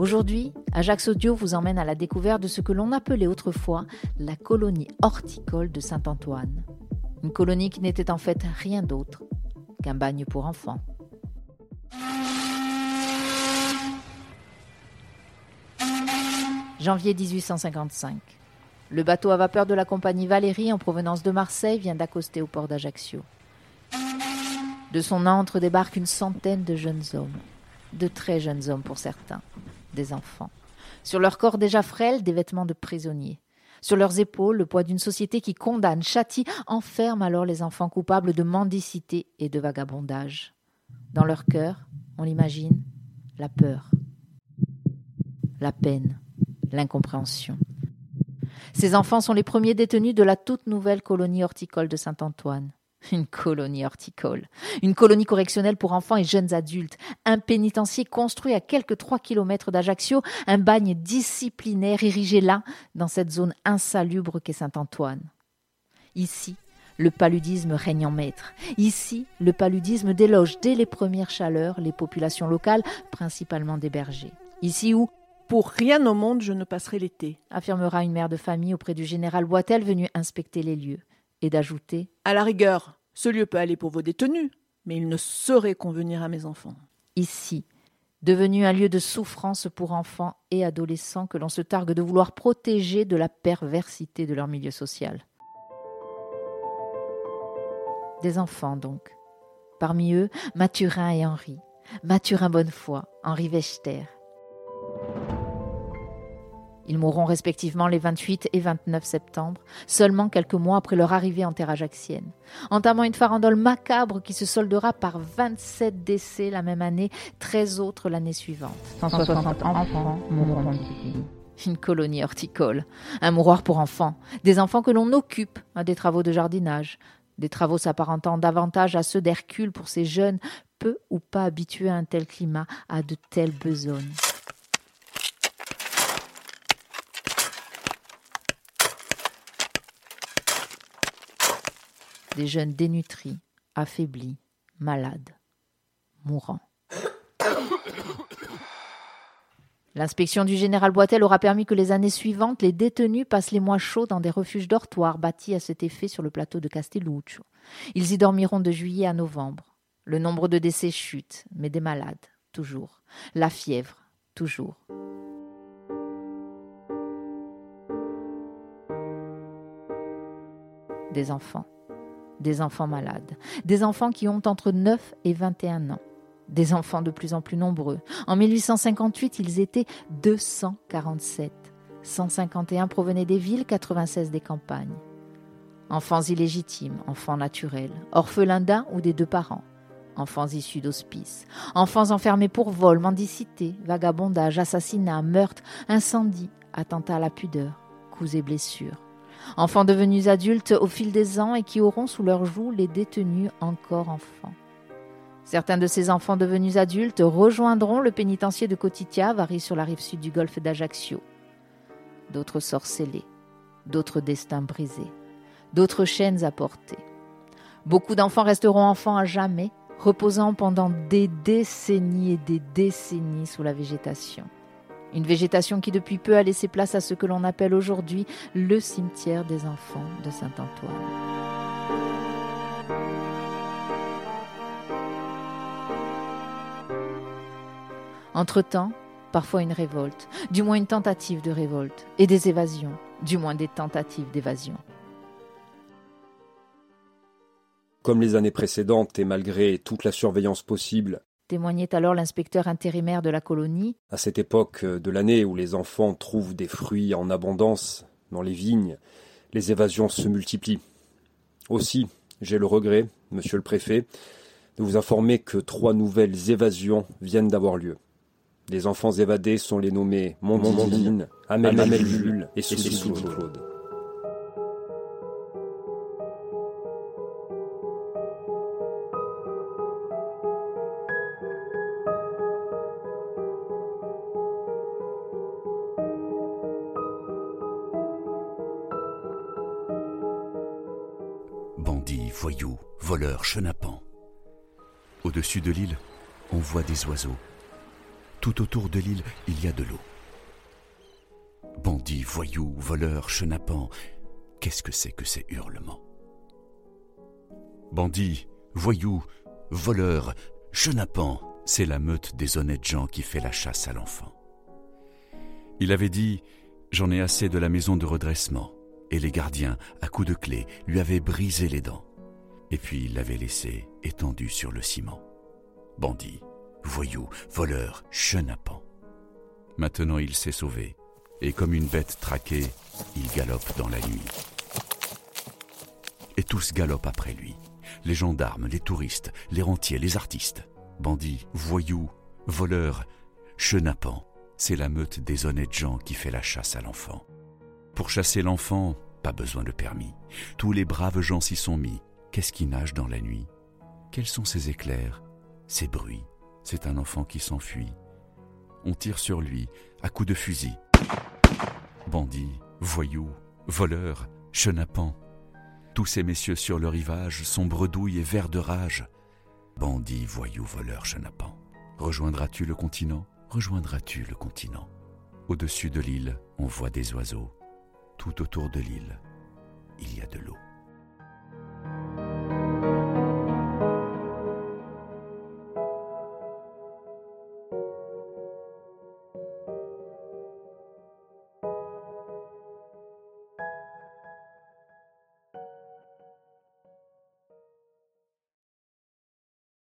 Aujourd'hui, Ajax Audio vous emmène à la découverte de ce que l'on appelait autrefois la colonie horticole de Saint-Antoine. Une colonie qui n'était en fait rien d'autre qu'un bagne pour enfants. Janvier 1855. Le bateau à vapeur de la compagnie Valérie en provenance de Marseille vient d'accoster au port d'Ajaccio. De son antre débarquent une centaine de jeunes hommes, de très jeunes hommes pour certains, des enfants. Sur leur corps déjà frêle, des vêtements de prisonniers. Sur leurs épaules, le poids d'une société qui condamne, châtie, enferme alors les enfants coupables de mendicité et de vagabondage. Dans leur cœur, on l'imagine, la peur, la peine, l'incompréhension. Ces enfants sont les premiers détenus de la toute nouvelle colonie horticole de Saint-Antoine. Une colonie horticole, une colonie correctionnelle pour enfants et jeunes adultes, un pénitencier construit à quelques trois kilomètres d'Ajaccio, un bagne disciplinaire érigé là, dans cette zone insalubre qu'est Saint-Antoine. Ici, le paludisme règne en maître. Ici, le paludisme déloge dès les premières chaleurs les populations locales, principalement des bergers. Ici où, pour rien au monde, je ne passerai l'été, affirmera une mère de famille auprès du général Boitel venu inspecter les lieux et d'ajouter À la rigueur, ce lieu peut aller pour vos détenus, mais il ne saurait convenir à mes enfants. Ici, devenu un lieu de souffrance pour enfants et adolescents que l'on se targue de vouloir protéger de la perversité de leur milieu social. Des enfants donc. Parmi eux, Mathurin et Henri. Mathurin Bonnefoy, Henri Wechter, ils mourront respectivement les 28 et 29 septembre, seulement quelques mois après leur arrivée en terre ajaxienne, entamant une farandole macabre qui se soldera par 27 décès la même année, 13 autres l'année suivante. 160 enfants mourront une colonie horticole, un mouroir pour enfants, des enfants que l'on occupe à des travaux de jardinage, des travaux s'apparentant davantage à ceux d'Hercule pour ces jeunes peu ou pas habitués à un tel climat, à de telles besognes. Des jeunes dénutris, affaiblis, malades, mourants. L'inspection du général Boitel aura permis que les années suivantes, les détenus passent les mois chauds dans des refuges dortoirs bâtis à cet effet sur le plateau de Castelluccio. Ils y dormiront de juillet à novembre. Le nombre de décès chute, mais des malades, toujours. La fièvre, toujours. Des enfants des enfants malades, des enfants qui ont entre 9 et 21 ans, des enfants de plus en plus nombreux. En 1858, ils étaient 247. 151 provenaient des villes, 96 des campagnes. Enfants illégitimes, enfants naturels, orphelins d'un ou des deux parents, enfants issus d'hospices, enfants enfermés pour vol, mendicité, vagabondage, assassinat, meurtre, incendie, attentat à la pudeur, coups et blessures, enfants devenus adultes au fil des ans et qui auront sous leurs joues les détenus encore enfants. Certains de ces enfants devenus adultes rejoindront le pénitencier de Cotitia, varie sur la rive sud du golfe d'Ajaccio. D'autres sorts scellés, d'autres destins brisés, d'autres chaînes à porter. Beaucoup d'enfants resteront enfants à jamais, reposant pendant des décennies et des décennies sous la végétation. Une végétation qui depuis peu a laissé place à ce que l'on appelle aujourd'hui le cimetière des enfants de Saint-Antoine. Entre-temps, parfois une révolte, du moins une tentative de révolte, et des évasions, du moins des tentatives d'évasion. Comme les années précédentes et malgré toute la surveillance possible, témoignait alors l'inspecteur intérimaire de la colonie. À cette époque de l'année où les enfants trouvent des fruits en abondance dans les vignes, les évasions se multiplient. Aussi, j'ai le regret, monsieur le préfet, de vous informer que trois nouvelles évasions viennent d'avoir lieu. Les enfants évadés sont les nommés Mondine, Amel, Amel et Soussou Claude. Voyous, voleurs, chenapans. Au-dessus de l'île, on voit des oiseaux. Tout autour de l'île, il y a de l'eau. Bandits, voyous, voleurs, chenapans, qu'est-ce que c'est que ces hurlements? Bandits, voyous, voleurs, chenapans, c'est la meute des honnêtes gens qui fait la chasse à l'enfant. Il avait dit J'en ai assez de la maison de redressement. Et les gardiens, à coups de clé, lui avaient brisé les dents. Et puis il l'avait laissé étendu sur le ciment. Bandit, voyou, voleur, chenapan. Maintenant il s'est sauvé, et comme une bête traquée, il galope dans la nuit. Et tous galopent après lui. Les gendarmes, les touristes, les rentiers, les artistes. Bandits, voyous, voleurs, chenapans. C'est la meute des honnêtes gens qui fait la chasse à l'enfant. Pour chasser l'enfant, pas besoin de permis. Tous les braves gens s'y sont mis. Qu'est-ce qui nage dans la nuit? Quels sont ces éclairs? Ces bruits? C'est un enfant qui s'enfuit. On tire sur lui, à coups de fusil. Bandits, voyous, voleurs, chenapans. Tous ces messieurs sur le rivage sont bredouilles et verts de rage. Bandits, voyous, voleurs, chenapans. Rejoindras-tu le continent? Rejoindras-tu le continent? Au-dessus de l'île, on voit des oiseaux. Tout autour de l'île, il y a de l'eau.